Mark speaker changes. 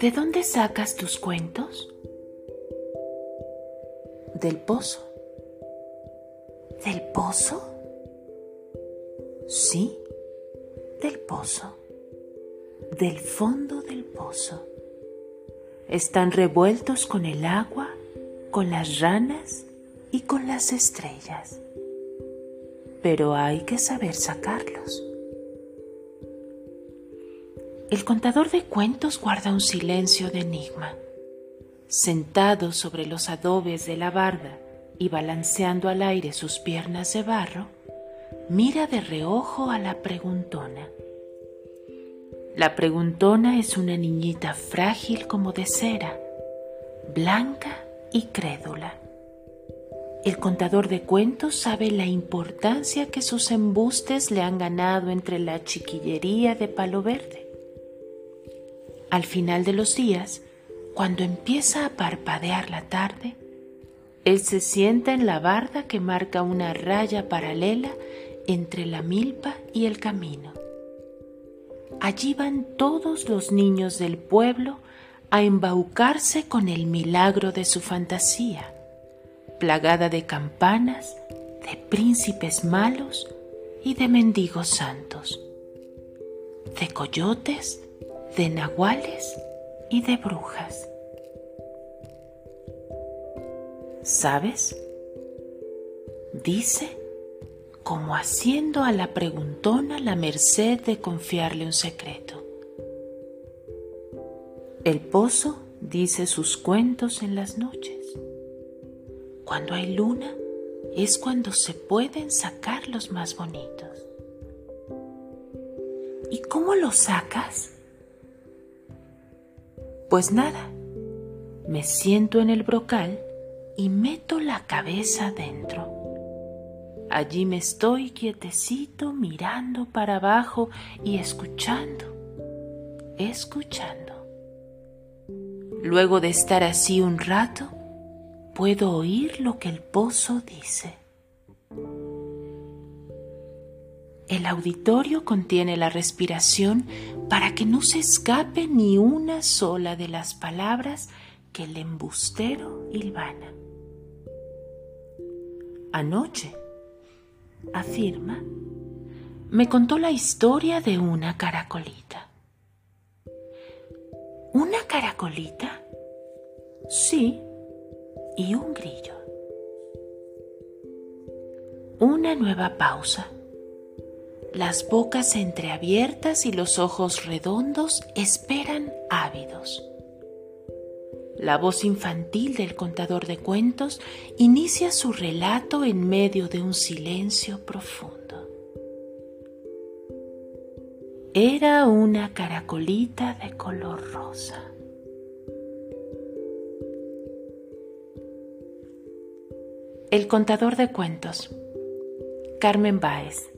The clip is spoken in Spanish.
Speaker 1: ¿De dónde sacas tus cuentos?
Speaker 2: Del pozo.
Speaker 1: ¿Del pozo?
Speaker 2: Sí,
Speaker 1: del pozo. Del fondo del pozo. Están revueltos con el agua, con las ranas y con las estrellas. Pero hay que saber sacarlos. El contador de cuentos guarda un silencio de enigma. Sentado sobre los adobes de la barda y balanceando al aire sus piernas de barro, mira de reojo a la preguntona. La preguntona es una niñita frágil como de cera, blanca y crédula. El contador de cuentos sabe la importancia que sus embustes le han ganado entre la chiquillería de palo verde al final de los días, cuando empieza a parpadear la tarde, él se sienta en la barda que marca una raya paralela entre la milpa y el camino. Allí van todos los niños del pueblo a embaucarse con el milagro de su fantasía, plagada de campanas, de príncipes malos y de mendigos santos, de coyotes, de nahuales y de brujas. ¿Sabes? Dice como haciendo a la preguntona la merced de confiarle un secreto. El pozo dice sus cuentos en las noches. Cuando hay luna es cuando se pueden sacar los más bonitos. ¿Y cómo los sacas? Pues nada, me siento en el brocal y meto la cabeza dentro. Allí me estoy quietecito mirando para abajo y escuchando, escuchando. Luego de estar así un rato, puedo oír lo que el pozo dice. El auditorio contiene la respiración para que no se escape ni una sola de las palabras que el embustero hilvana. Anoche, afirma, me contó la historia de una caracolita. ¿Una caracolita? Sí, y un grillo. Una nueva pausa las bocas entreabiertas y los ojos redondos esperan ávidos. La voz infantil del contador de cuentos inicia su relato en medio de un silencio profundo. Era una caracolita de color rosa. El contador de cuentos, Carmen Báez.